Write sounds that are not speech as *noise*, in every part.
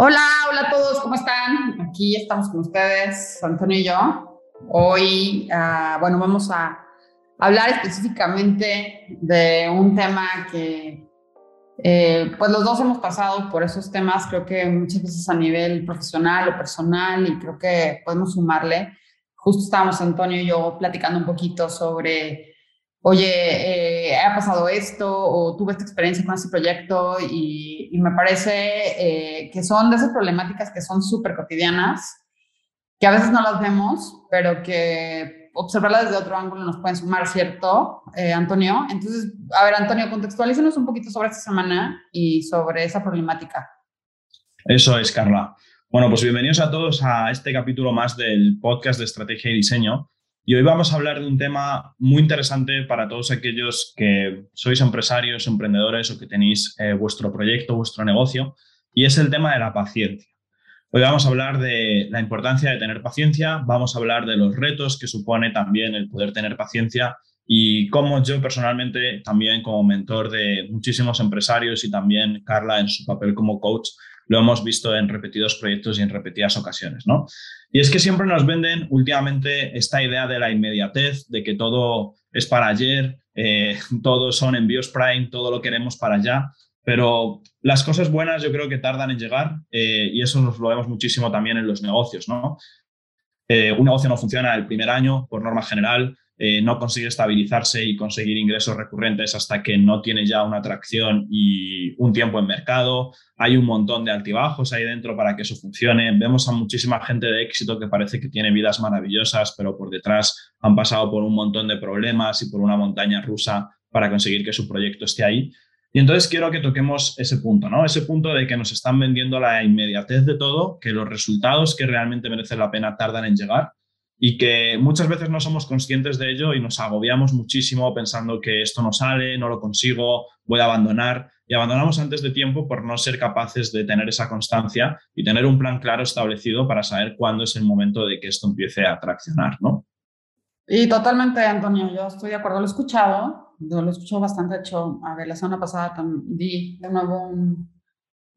Hola, hola a todos, ¿cómo están? Aquí estamos con ustedes, Antonio y yo. Hoy, uh, bueno, vamos a hablar específicamente de un tema que, eh, pues los dos hemos pasado por esos temas, creo que muchas veces a nivel profesional o personal, y creo que podemos sumarle. Justo estábamos Antonio y yo platicando un poquito sobre oye, eh, ha pasado esto o tuve esta experiencia con este proyecto y, me parece eh, que son de esas problemáticas que son súper cotidianas, que a veces no las vemos, pero que observarlas desde otro ángulo nos pueden sumar, ¿cierto, eh, Antonio? Entonces, a ver, Antonio, contextualízanos un poquito sobre esta semana y sobre esa problemática. Eso es, Carla. Bueno, pues bienvenidos a todos a este capítulo más del podcast de estrategia y diseño. Y hoy vamos a hablar de un tema muy interesante para todos aquellos que sois empresarios, emprendedores o que tenéis eh, vuestro proyecto, vuestro negocio, y es el tema de la paciencia. Hoy vamos a hablar de la importancia de tener paciencia, vamos a hablar de los retos que supone también el poder tener paciencia y cómo yo personalmente, también como mentor de muchísimos empresarios y también Carla en su papel como coach, lo hemos visto en repetidos proyectos y en repetidas ocasiones, ¿no? Y es que siempre nos venden últimamente esta idea de la inmediatez, de que todo es para ayer, eh, *laughs* son envíos Prime, todo lo queremos para allá, pero las cosas buenas yo creo que tardan en llegar eh, y eso nos lo vemos muchísimo también en los negocios, ¿no? Eh, un negocio no funciona el primer año, por norma general, eh, no consigue estabilizarse y conseguir ingresos recurrentes hasta que no tiene ya una atracción y un tiempo en mercado. Hay un montón de altibajos ahí dentro para que eso funcione. Vemos a muchísima gente de éxito que parece que tiene vidas maravillosas, pero por detrás han pasado por un montón de problemas y por una montaña rusa para conseguir que su proyecto esté ahí. Y entonces quiero que toquemos ese punto, ¿no? Ese punto de que nos están vendiendo la inmediatez de todo, que los resultados que realmente merecen la pena tardan en llegar y que muchas veces no somos conscientes de ello y nos agobiamos muchísimo pensando que esto no sale, no lo consigo, voy a abandonar. Y abandonamos antes de tiempo por no ser capaces de tener esa constancia y tener un plan claro establecido para saber cuándo es el momento de que esto empiece a traccionar, ¿no? Y totalmente, Antonio, yo estoy de acuerdo, lo he escuchado, lo he escuchado bastante, hecho, a ver, la semana pasada di de nuevo un,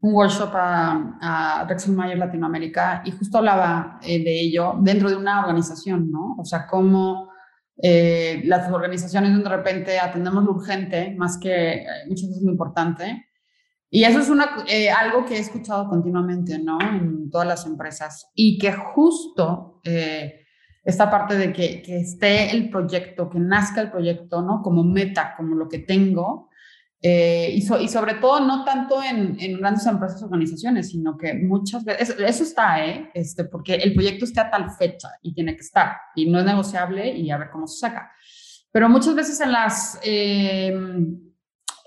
un workshop a, a Rexel Mayer Latinoamérica y justo hablaba eh, de ello dentro de una organización, ¿no? O sea, cómo eh, las organizaciones de repente atendemos lo urgente más que eh, muchas veces lo importante. Y eso es una, algo que he escuchado continuamente, ¿no? En todas las empresas. Y que justo esta parte de que, que esté el proyecto, que nazca el proyecto, ¿no? Como meta, como lo que tengo, eh, y, y, sobre todo no tanto en, en, grandes empresas o organizaciones, sino que muchas veces, eso, está, ¿eh? Este, porque el proyecto está a tal fecha y tiene que estar, y no es negociable y a ver cómo se saca. Pero muchas veces en, las, em,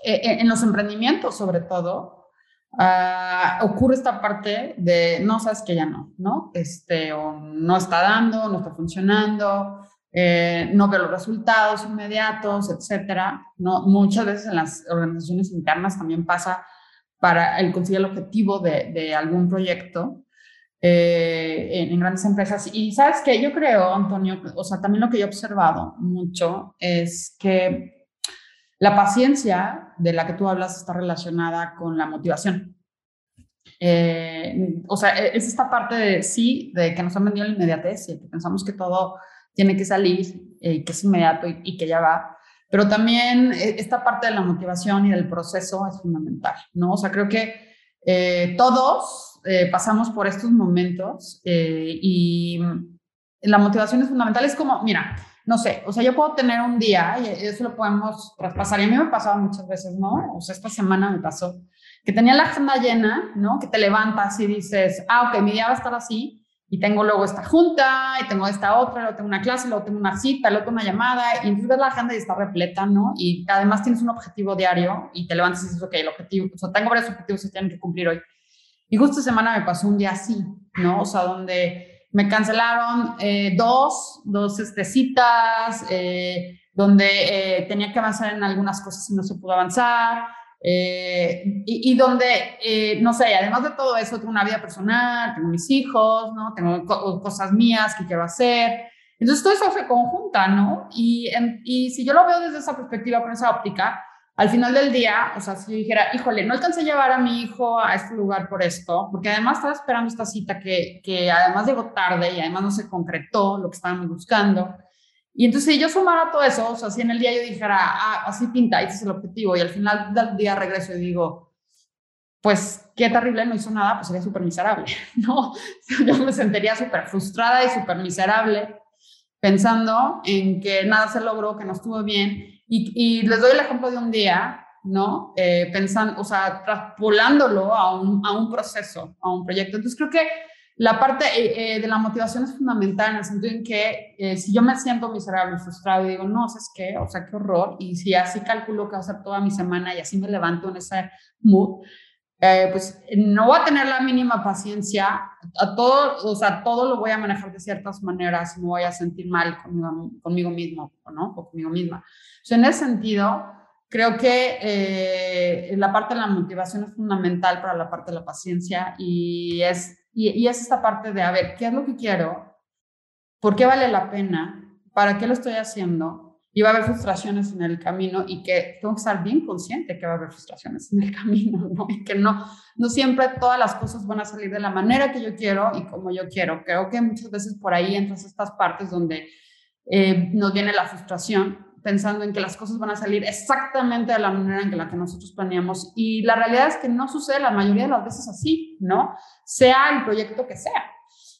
e, e, en los emprendimientos, sobre todo, uh, ocurre esta parte de no sabes que ya no, ¿no? Este, o no está dando, no está funcionando, eh, no veo los resultados inmediatos, etcétera. ¿no? Muchas veces en las organizaciones internas también pasa para el conseguir el objetivo de, algún proyecto eh, en, en, grandes empresas. Y sabes que yo creo, Antonio, o sea, también lo que yo he observado mucho es que la paciencia de la que tú hablas está relacionada con la motivación. Eh, o sea, e, es esta parte de sí, de que nos han vendido la inmediatez y que pensamos que todo tiene que salir, eh, que es inmediato y, que ya va. Pero también eh, esta parte de la motivación y del proceso es fundamental, ¿no? O sea, creo que eh, todos eh, pasamos por estos momentos y la motivación es fundamental. Es como, mira, no sé, o sea, yo puedo tener un día y eso lo podemos traspasar. Y a mí me ha pasado muchas veces, ¿no? O sea, esta semana me pasó que tenía la agenda llena, ¿no? Que te levantas y dices, ah, ok, mi día va a estar así y tengo luego esta junta, y tengo esta otra, luego tengo una clase, luego tengo una cita, luego tengo una llamada, y entonces ves la agenda y está repleta, ¿no? Y además tienes un objetivo diario y te levantas y dices, ok, el objetivo, o sea, tengo varios objetivos que tienen que cumplir hoy. Y justo esta semana me pasó un día así, ¿no? O sea, donde me cancelaron eh, dos, dos este, citas, eh, donde eh, tenía que avanzar en algunas cosas y no se pudo avanzar, eh, y, donde, eh, no sé, además de todo eso, tengo una vida personal, tengo mis hijos, ¿no? Tengo cosas mías que quiero hacer. Entonces todo eso se conjunta, ¿no? Y, y si yo lo veo desde esa perspectiva, con esa óptica, al final del día, o sea, si yo dijera, híjole, no alcancé a llevar a mi hijo a este lugar por esto, porque además estaba esperando esta cita que, que además llegó tarde y además no se concretó lo que estábamos buscando. Y entonces si yo sumara todo eso, o sea, si en el día yo dijera, ah, así pinta, ese es el objetivo, y al final del día regreso y digo, pues qué terrible, no hizo nada, pues sería súper miserable, *laughs* ¿no? *laughs* Yo me sentiría súper frustrada y súper miserable pensando en que nada se logró, que no estuvo bien. Y, les doy el ejemplo de un día, ¿no? Eh, pensando, o sea, traspolándolo a un, a un proceso, a un proyecto. Entonces creo que la parte eh, eh, de la motivación es fundamental en el sentido en que si yo me siento miserable, frustrado y digo, no, ¿sabes qué? O sea, qué horror. Y si así calculo que va a ser toda mi semana y así me levanto en ese mood, eh, pues no voy a tener la mínima paciencia, a todo, o sea, todo lo voy a manejar de ciertas maneras, no voy a sentir mal conmigo, conmigo mismo, ¿no? O conmigo misma. O sea, en ese sentido, creo que eh, la parte de la motivación es fundamental para la parte de la paciencia y es, y, y es esta parte de, a ver, ¿qué es lo que quiero? ¿Por qué vale la pena? ¿Para qué lo estoy haciendo? y va a haber frustraciones en el camino y que tengo que estar bien consciente que va a haber frustraciones en el *laughs* camino, ¿no? Y que no, no siempre todas las cosas van a salir de la manera que yo quiero y como yo quiero. Creo que muchas veces por ahí entras estas partes donde eh, nos viene la frustración pensando en que las cosas van a salir exactamente de la manera en que la que nosotros planeamos y la realidad es que no sucede la mayoría de las veces así, ¿no? Sea el proyecto que sea.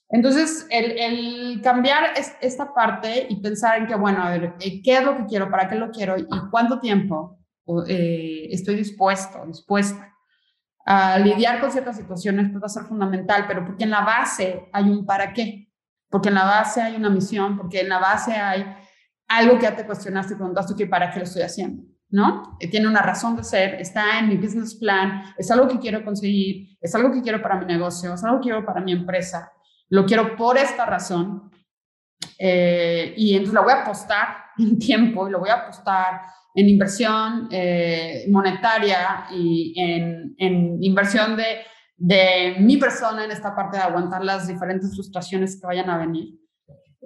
Entonces, el, cambiar esta parte y pensar en que, bueno, a ver, eh, ¿qué es lo que quiero? ¿Para qué lo quiero? ¿Y cuánto tiempo eh, estoy dispuesto, dispuesta a lidiar con ciertas situaciones? Pues va a ser fundamental, pero porque en la base hay un para qué, porque en la base hay una misión, porque en la base hay algo que ya te cuestionaste y preguntaste, que ¿para qué lo estoy haciendo? ¿no? Eh, tiene una razón de ser, está en mi business plan, es algo que quiero conseguir, es algo que quiero para mi negocio, es algo que quiero para mi empresa lo quiero por esta razón. Eh, y entonces la voy a apostar *laughs* en tiempo y lo voy a apostar en inversión eh, monetaria y en, inversión de, de, mi persona en esta parte de aguantar las diferentes frustraciones que vayan a venir.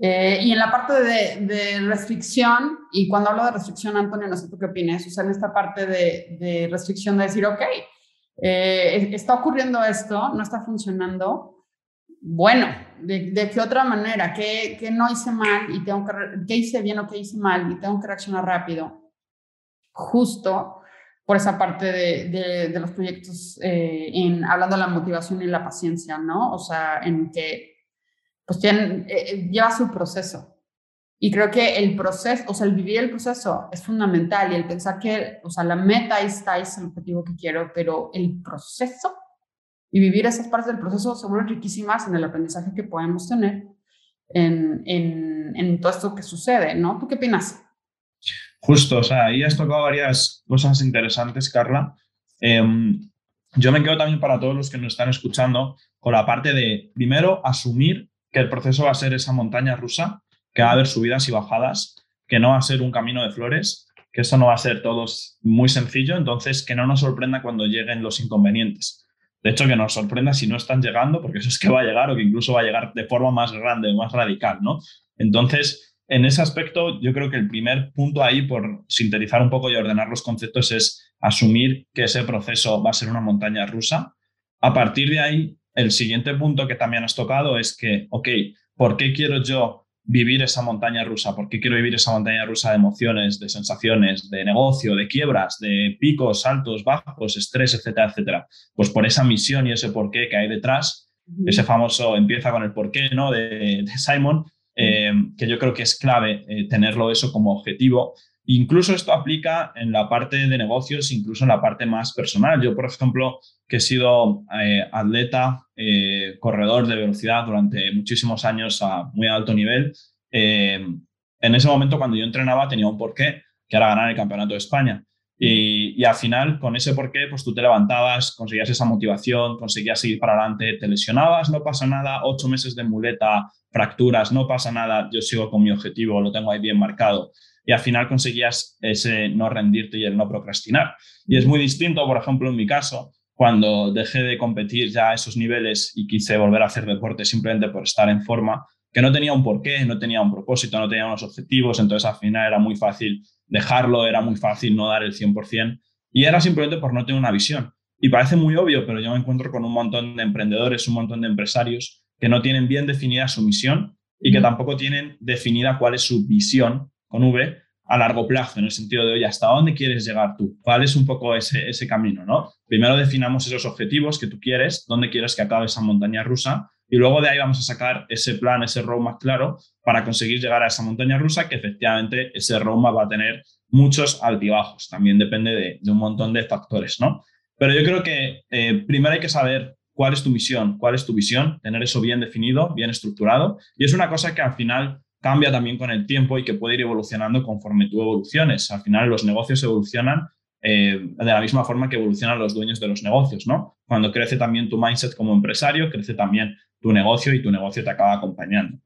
Eh, y en la parte de, de, restricción, y cuando hablo de restricción, Antonio, no sé tú qué opinas, o sea, en esta parte de, de restricción de decir, ok, está ocurriendo esto, no está funcionando, bueno, ¿de, qué otra manera? ¿Qué, ¿Qué, no hice mal y tengo que, qué hice bien o qué hice mal y tengo que reaccionar rápido? Justo por esa parte de, de, los proyectos, eh, en, hablando de la motivación y la paciencia, ¿no? O sea, en que pues tienen, eh, eh, lleva su proceso. Y creo que el proceso, o sea, el vivir el proceso es fundamental y el pensar que, o sea, la meta está, es el objetivo que quiero, pero el proceso y vivir esas partes del proceso se vuelven riquísimas en el aprendizaje que podemos tener en, en, en todo esto que sucede, ¿no? ¿Tú qué opinas? Justo, o sea, ahí has tocado varias cosas interesantes, Carla. Em, yo me quedo también para todos los que nos están escuchando con la parte de, primero, asumir que el proceso va a ser esa montaña rusa, que va a haber subidas y bajadas, que no va a ser un camino de flores, que eso no va a ser todo muy sencillo, entonces que no nos sorprenda cuando lleguen los inconvenientes. De hecho, que nos sorprenda si no están llegando, porque eso es que va a llegar o que incluso va a llegar de forma más grande, más radical, ¿no? Entonces, en ese aspecto, yo creo que el primer punto ahí, por sintetizar un poco y ordenar los conceptos, es asumir que ese proceso va a ser una montaña rusa. A partir de ahí, el siguiente punto que también has tocado es que, ok, ¿por qué quiero yo vivir esa montaña rusa? ¿Por qué quiero vivir esa montaña rusa de emociones, de sensaciones, de negocio, de quiebras, de picos, saltos, bajos, estrés, etcétera, etcétera? Pues por esa misión y ese porqué que hay detrás, ese famoso empieza con el porqué ¿no? de, Simon, eh, que yo creo que es clave eh, tenerlo eso como objetivo. Incluso esto aplica en la parte de negocios, incluso en la parte más personal. Yo, por ejemplo, que he sido eh, atleta, eh, corredor de velocidad durante muchísimos años a muy alto nivel, eh, en ese momento cuando yo entrenaba tenía un porqué, que era ganar el Campeonato de España. Y, y, al final, con ese porqué, pues tú te levantabas, conseguías esa motivación, conseguías seguir para adelante, te lesionabas, no pasa nada, ocho meses de muleta, fracturas, no pasa nada, yo sigo con mi objetivo, lo tengo ahí bien marcado y al final conseguías ese no rendirte y el no procrastinar. Y es muy distinto, por ejemplo, en mi caso, cuando dejé de competir ya a esos niveles y quise volver a hacer deporte simplemente por estar en forma, que no tenía un porqué, no tenía un propósito, no tenía unos objetivos, entonces al final era muy fácil dejarlo, era muy fácil no dar el 100% y era simplemente por no tener una visión. Y parece muy obvio, pero yo me encuentro con un montón de emprendedores, un montón de empresarios que no tienen bien definida su misión y que tampoco tienen definida cuál es su visión con V a largo plazo, en el sentido de, oye, ¿hasta dónde quieres llegar tú? ¿Cuál es un poco ese, camino? ¿no? Primero definamos esos objetivos que tú quieres, dónde quieres que acabe esa montaña rusa, y luego de ahí vamos a sacar ese plan, ese roadmap claro para conseguir llegar a esa montaña rusa, que efectivamente ese roadmap va a tener muchos altibajos, también depende de, de un montón de factores, ¿no? Pero yo creo que eh, primero hay que saber cuál es tu misión, cuál es tu visión, tener eso bien definido, bien estructurado, y es una cosa que al final cambia también con el tiempo y que puede ir evolucionando conforme tú evoluciones. Al final los negocios evolucionan eh, de la misma forma que evolucionan los dueños de los negocios, ¿no? Cuando crece también tu mindset como empresario, crece también tu negocio y tu negocio te acaba acompañando.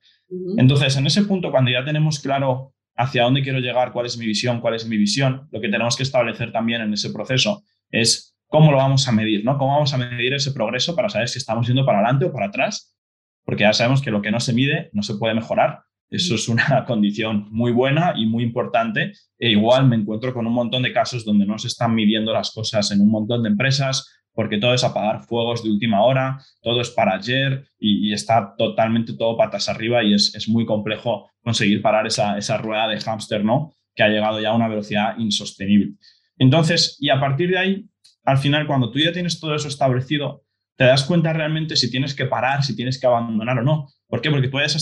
Entonces, en ese punto, cuando ya tenemos claro hacia dónde quiero llegar, cuál es mi visión, cuál es mi visión, lo que tenemos que establecer también en ese proceso es cómo lo vamos a medir, ¿no? Cómo vamos a medir ese progreso para saber si estamos yendo para adelante o para atrás, porque ya sabemos que lo que no se mide no se puede mejorar eso es una *laughs* condición muy buena y muy importante. E igual me encuentro con un montón de casos donde no se están midiendo las cosas en un montón de empresas porque todo es apagar fuegos de última hora, todo es para ayer y, está totalmente todo patas arriba y es, muy complejo conseguir parar esa, esa rueda de hámster, ¿no? Que ha llegado ya a una velocidad insostenible. Entonces, y a partir de ahí, al final, cuando tú ya tienes todo eso establecido, te das cuenta realmente si tienes que parar, si tienes que abandonar o no. ¿Por qué? Porque tú hayas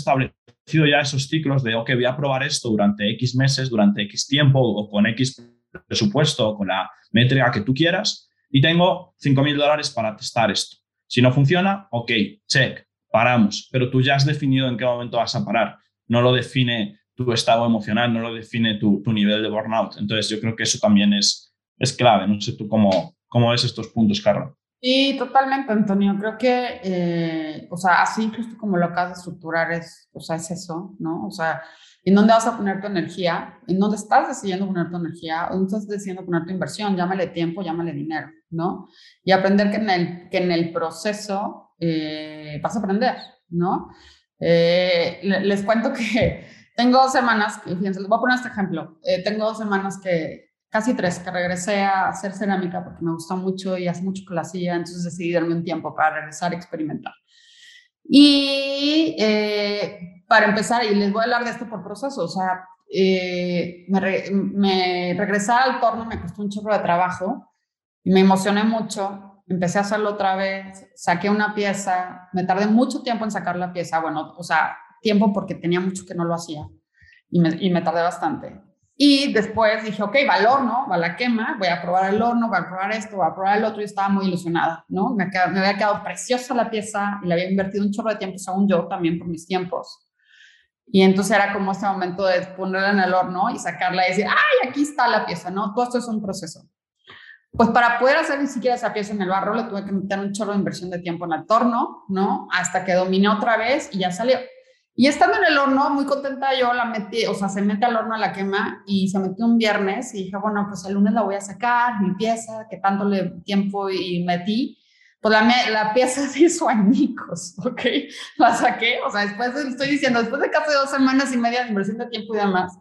establecido ya esos ciclos de, ok, voy a probar esto durante X meses, durante X tiempo o con X presupuesto o con la métrica que tú quieras y tengo 5 mil dólares para testar esto. Si no funciona, ok, check, paramos, pero tú ya has definido en qué momento vas a parar. No lo define tu estado emocional, no lo define tu, tu nivel de burnout. Entonces yo creo que eso también es, es clave. No sé tú cómo, cómo ves estos puntos, Carlos. Sí, totalmente, Antonio. Creo que, eh, o sea, así justo como lo acabas de estructurar es, o sea, es eso, ¿no? O sea, ¿en dónde vas a poner tu energía? ¿En dónde estás decidiendo poner tu energía? ¿O dónde estás decidiendo poner tu inversión? Llámale tiempo, llámale dinero, ¿no? Y aprender que en el, que en el proceso eh, vas a aprender, ¿no? Eh, les cuento que *laughs* tengo dos semanas, fíjense, les voy a poner este ejemplo. tengo dos semanas que casi tres, que regresé a hacer cerámica porque me gustó mucho y hace mucho que la hacía, entonces decidí darme un tiempo para regresar a experimentar. Y eh, para empezar, y les voy a hablar de esto por proceso, o sea, eh, me, me regresar al torno me costó un chorro de trabajo y me emocioné mucho, empecé a hacerlo otra vez, saqué una pieza, me tardé mucho tiempo en sacar la pieza, bueno, o sea, tiempo porque tenía mucho que no lo hacía y me, y me tardé bastante. Y después dije, ok, va al horno, va a la quema, voy a probar el horno, voy a probar esto, voy a probar el otro y estaba muy ilusionada, ¿no? Me, me había quedado preciosa la pieza y le había invertido un chorro de tiempo, según yo, también por mis tiempos. Y entonces era como este momento de ponerla en el horno y sacarla y decir, ay, aquí está la pieza, ¿no? Todo esto es un proceso. Pues para poder hacer ni siquiera esa pieza en el barro, le tuve que meter un chorro de inversión de tiempo en el torno, ¿no? Hasta que dominé otra vez y ya salió. Y estando en el horno, muy contenta yo, la metí, o sea, se mete al horno a la quema y se metió un viernes y dije, bueno, pues el lunes la voy a sacar, mi pieza, que tanto le tiempo y metí. Pues la, la pieza se hizo *laughs* añicos, ¿ok? La saqué, o sea, después, estoy diciendo, después de casi dos semanas y media de inversión de tiempo y demás,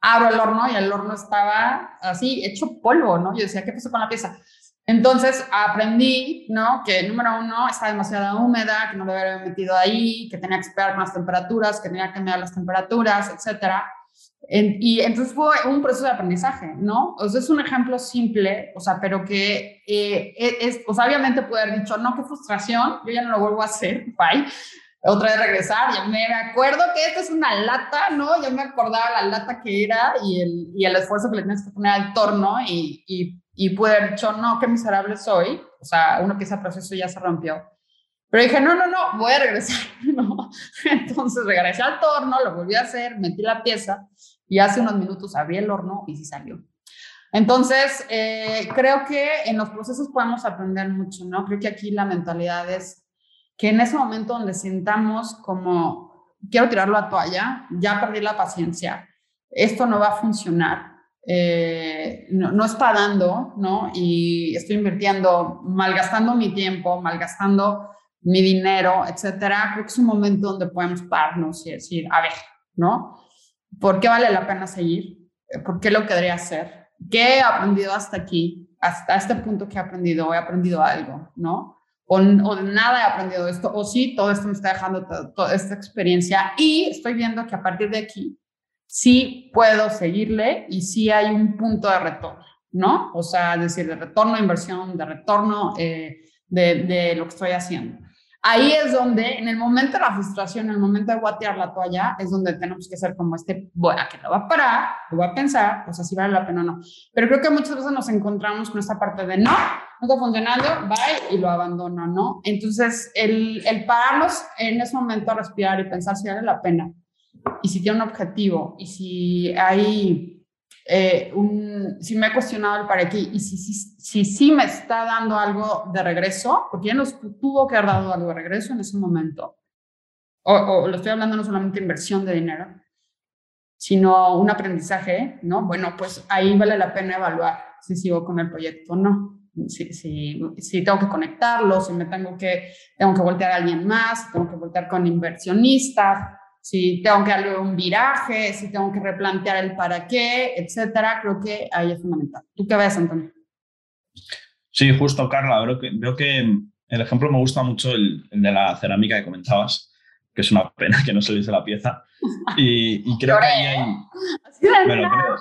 abro el horno y el horno estaba así, hecho polvo, ¿no? Yo decía, ¿qué pasó con la pieza? Entonces aprendí, ¿no? Que número uno, estaba demasiado húmeda, que no lo había metido ahí, que tenía que esperar con las temperaturas, que tenía que cambiar las temperaturas, etcétera. y entonces fue un proceso de aprendizaje, ¿no? O sea, es un ejemplo simple, o sea, pero que eh, e, es, o sea, obviamente puede haber dicho, no, qué frustración, yo ya no lo vuelvo a hacer, *laughs* bye. Otra vez regresar, ya me acuerdo que esta es una lata, ¿no? Yo me acordaba la lata que era y el, y el esfuerzo que le tienes que poner al torno y, y y pude haber dicho, no, qué miserable soy. O sea, uno que ese proceso ya se rompió. Pero dije, no, no, no, voy a regresar. *laughs* ¿no? Entonces regresé al torno, lo volví a hacer, metí la pieza y hace unos minutos abrí el horno y sí salió. Entonces, eh, creo que en los procesos podemos aprender mucho, ¿no? Creo que aquí la mentalidad es que en ese momento donde sintamos como, quiero tirarlo a toalla, ya perdí la paciencia, esto no va a funcionar, eh, no, está dando, ¿no? Y estoy invirtiendo, malgastando mi tiempo, malgastando mi dinero, etcétera, creo que es un momento donde podemos pararnos y decir, a ver, ¿no? ¿Por qué vale la pena seguir? ¿Por qué lo querría hacer? ¿Qué he aprendido hasta aquí? Hasta este punto que he aprendido, he aprendido algo, ¿no? O, o de nada he aprendido esto, o sí, todo esto me está dejando toda esta experiencia y estoy viendo que a partir de aquí sí puedo seguirle y sí hay un punto de retorno, ¿no? O sea, es decir, de retorno a inversión, de retorno eh, de, de, lo que estoy haciendo. Ahí es donde, en el momento de la frustración, en el momento de guatear la toalla, es donde tenemos que ser como este, bueno, que lo va a parar, lo va a pensar, o sea, si vale la pena o no. Pero creo que muchas veces nos encontramos con esta parte de no, no está funcionando, bye, y lo abandono, ¿no? Entonces, el, el pararnos en ese momento a respirar y pensar si vale la pena, y si tiene un objetivo, y si hay eh, un, si me he cuestionado el para qué y si sí si, si, me está dando algo de regreso, porque ya nos tuvo que haber dado algo de regreso en ese momento, o, o, lo estoy hablando no solamente inversión de dinero, sino un aprendizaje, ¿no? Bueno, pues ahí vale la pena evaluar si sigo con el proyecto o no. Si, si, si, tengo que conectarlo, si me tengo que, tengo que voltear a alguien más, tengo que voltear con inversionistas, si tengo que darle un viraje, si tengo que replantear el para qué, etcétera, creo que ahí es fundamental. ¿Tú qué ves, Antonio? Sí, justo, Carla. Veo que, veo que el ejemplo me gusta mucho el, de la cerámica que comentabas, que es una pena que no se dice la pieza. Y, creo que ahí hay... *laughs* *laughs* Me lo creo.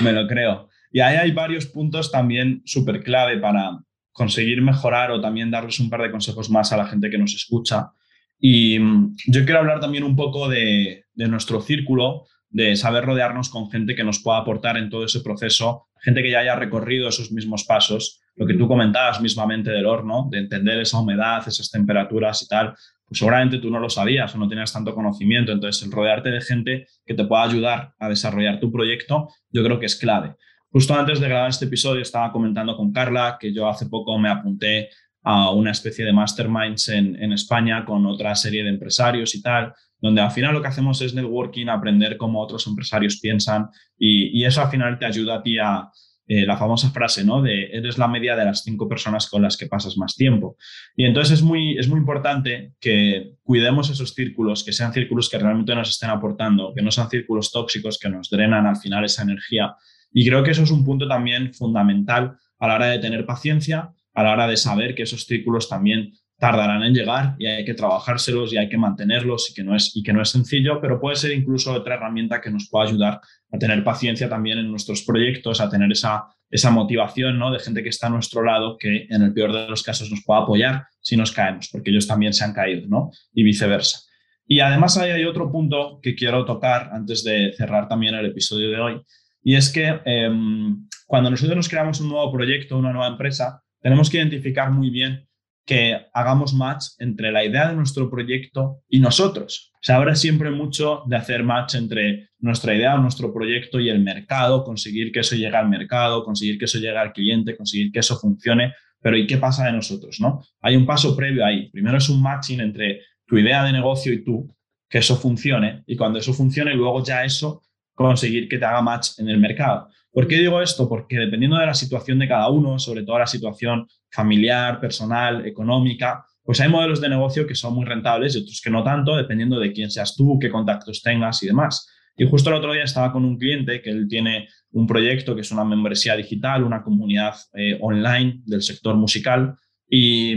me lo creo. Y ahí hay varios puntos también súper clave para conseguir mejorar o también darles un par de consejos más a la gente que nos escucha. Y mm, yo quiero hablar también un poco de, nuestro círculo, de saber rodearnos con gente que nos pueda aportar en todo ese proceso, gente que ya haya recorrido esos mismos pasos, lo que tú comentabas mismamente del horno, de entender esa humedad, esas temperaturas y tal, pues seguramente tú no lo sabías o no tenías tanto conocimiento, entonces el rodearte de gente que te pueda ayudar a desarrollar tu proyecto, yo creo que es clave. Justo antes de grabar este episodio estaba comentando con Carla que yo hace poco me apunté a una especie de masterminds en, España con otra serie de empresarios y tal, donde al final lo que hacemos es networking, aprender cómo otros empresarios piensan y, y eso al final te ayuda a ti a eh, la famosa frase, ¿no? De eres la media de las cinco personas con las que pasas más tiempo. Y entonces es muy, es muy importante que cuidemos esos círculos, que sean círculos que realmente nos estén aportando, que no sean círculos tóxicos que nos drenan al final esa energía. Y creo que eso es un punto también fundamental a la hora de tener paciencia a la hora de saber que esos círculos también tardarán en llegar y hay que trabajárselos y hay que mantenerlos y que no es, y que no es sencillo, pero puede ser incluso otra herramienta que nos pueda ayudar a tener paciencia también en nuestros proyectos, a tener esa, esa motivación ¿no? de gente que está a nuestro lado que en el peor de los casos nos pueda apoyar si nos caemos, porque ellos también se han caído ¿no? y viceversa. Y además hay otro punto que quiero tocar antes de cerrar también el episodio de hoy, y es que em, cuando nosotros nos creamos un nuevo proyecto, una nueva empresa, tenemos que identificar muy bien que hagamos match entre la idea de nuestro proyecto y nosotros. Se habla siempre mucho de hacer match entre nuestra idea, nuestro proyecto y el mercado, conseguir que eso llegue al mercado, conseguir que eso llegue al cliente, conseguir que eso funcione, pero ¿y qué pasa de nosotros? ¿no? Hay un paso previo ahí. Primero es un matching entre tu idea de negocio y tú, que eso funcione, y cuando eso funcione, luego ya eso conseguir que te haga match en el mercado. ¿Por qué digo esto? Porque dependiendo de la situación de cada uno, sobre todo la situación familiar, personal, económica, pues hay modelos de negocio que son muy rentables y otros que no tanto, dependiendo de quién seas tú, qué contactos tengas y demás. Y justo el otro día estaba con un cliente que él tiene un proyecto que es una membresía digital, una comunidad eh, online del sector musical. Y,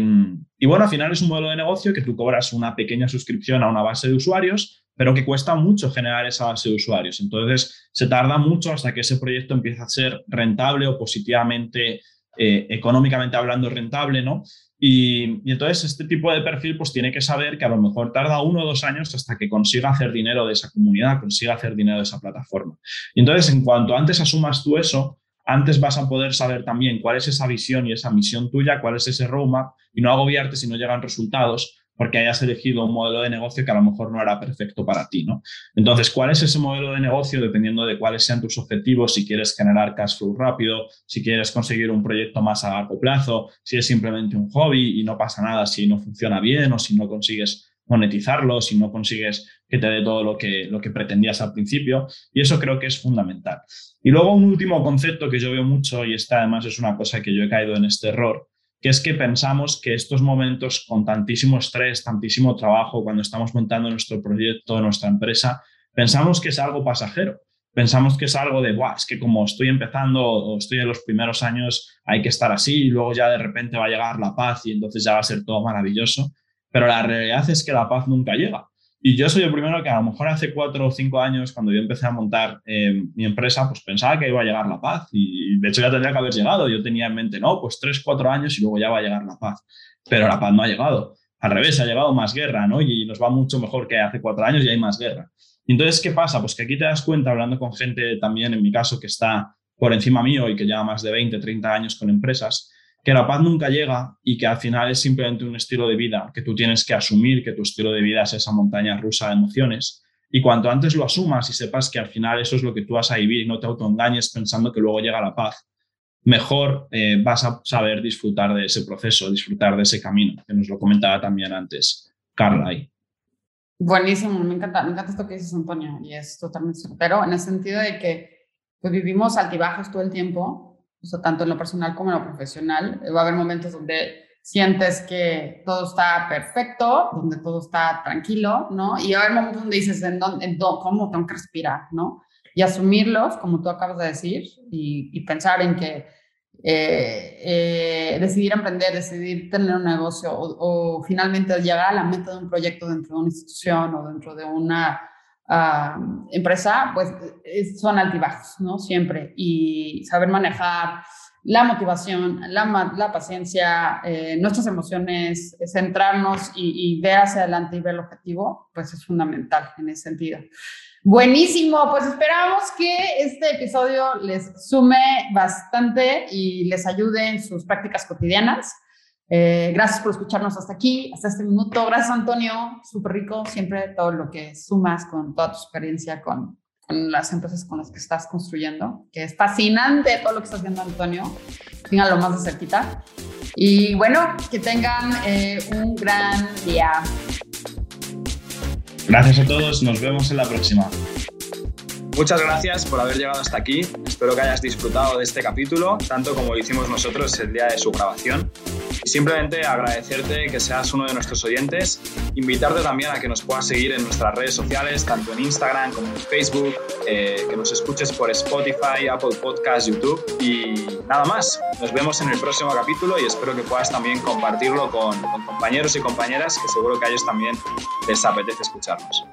y bueno, al final es un modelo de negocio que tú cobras una pequeña suscripción a una base de usuarios pero que cuesta mucho generar esa base de usuarios. Entonces, se tarda mucho hasta que ese proyecto empiece a ser rentable o positivamente, eh, económicamente hablando, rentable, ¿no? Y, entonces este tipo de perfil pues tiene que saber que a lo mejor tarda uno o dos años hasta que consiga hacer dinero de esa comunidad, consiga hacer dinero de esa plataforma. Y entonces, en cuanto antes asumas tú eso, antes vas a poder saber también cuál es esa visión y esa misión tuya, cuál es ese roadmap y no agobiarte si no llegan resultados, porque hayas elegido un modelo de negocio que a lo mejor no era perfecto para ti, ¿no? Entonces, ¿cuál es ese modelo de negocio? Dependiendo de cuáles sean tus objetivos, si quieres generar cash flow rápido, si quieres conseguir un proyecto más a largo plazo, si es simplemente un hobby y no pasa nada si no funciona bien o si no consigues monetizarlo, si no consigues que te dé todo lo que, lo que pretendías al principio. Y eso creo que es fundamental. Y luego un último concepto que yo veo mucho, y esta además es una cosa que yo he caído en este error, que es que pensamos que estos momentos con tantísimo estrés, tantísimo trabajo, cuando estamos montando nuestro proyecto, nuestra empresa, pensamos que es algo pasajero. Pensamos que es algo de, Buah, es que como estoy empezando o estoy en los primeros años, hay que estar así y luego ya de repente va a llegar la paz y entonces ya va a ser todo maravilloso. Pero la realidad es que la paz nunca llega. Y yo soy el primero que a lo mejor hace cuatro o cinco años, cuando yo empecé a montar eh, mi empresa, pues pensaba que iba a llegar la paz. Y de hecho ya tendría que haber llegado. Yo tenía en mente, no, pues tres, cuatro años y luego ya va a llegar la paz. Pero la paz no ha llegado. Al revés, ha llegado más guerra, ¿no? Y nos va mucho mejor que hace cuatro años y hay más guerra. entonces, ¿qué pasa? Pues que aquí te das cuenta, hablando con gente también, en mi caso, que está por encima mío y que lleva más de 20, 30 años con empresas, que la paz nunca llega y que al final es simplemente un estilo de vida, que tú tienes que asumir que tu estilo de vida es esa montaña rusa de emociones. Y cuanto antes lo asumas y sepas que al final eso es lo que tú vas a vivir y no te autoengañes pensando que luego llega la paz, mejor eh, vas a saber disfrutar de ese proceso, disfrutar de ese camino, que nos lo comentaba también antes Carla ahí. Buenísimo, me encanta, me encanta esto que dices, Antonio, y es totalmente pero en el sentido de que pues, vivimos altibajos todo el tiempo tanto en lo personal como en lo profesional. Va a haber momentos donde sientes que todo está perfecto, donde todo está tranquilo, ¿no? Y va a haber momentos donde dices, ¿en dónde, ¿cómo tengo que respirar, ¿no? Y asumirlos, como tú acabas de decir, y, pensar en que eh, eh, decidir emprender, decidir tener un negocio o, o, finalmente llegar a la meta de un proyecto dentro de una institución o dentro de una empresa, pues son altibajos, ¿no? Siempre. Y saber manejar la motivación, la, la paciencia, eh, nuestras emociones, centrarnos y, ver hacia adelante y ver el objetivo, pues es fundamental en ese sentido. Buenísimo, pues esperamos que este episodio les sume bastante y les ayude en sus prácticas cotidianas. Eh, gracias por escucharnos hasta aquí, hasta este minuto. Gracias, Antonio. Súper rico siempre todo lo que sumas con toda tu experiencia con, con, las empresas con las que estás construyendo, que es fascinante todo lo que estás viendo, Antonio. lo más de cerquita. Y bueno, que tengan eh, un gran día. Gracias a todos, nos vemos en la próxima. Muchas gracias por haber llegado hasta aquí. Espero que hayas disfrutado de este capítulo, tanto como lo hicimos nosotros el día de su grabación. Simplemente agradecerte que seas uno de nuestros oyentes, invitarte también a que nos puedas seguir en nuestras redes sociales, tanto en Instagram como en Facebook, eh, que nos escuches por Spotify, Apple Podcasts, YouTube y nada más. Nos vemos en el próximo capítulo y espero que puedas también compartirlo con, con compañeros y compañeras que seguro que a ellos también les apetece escucharnos.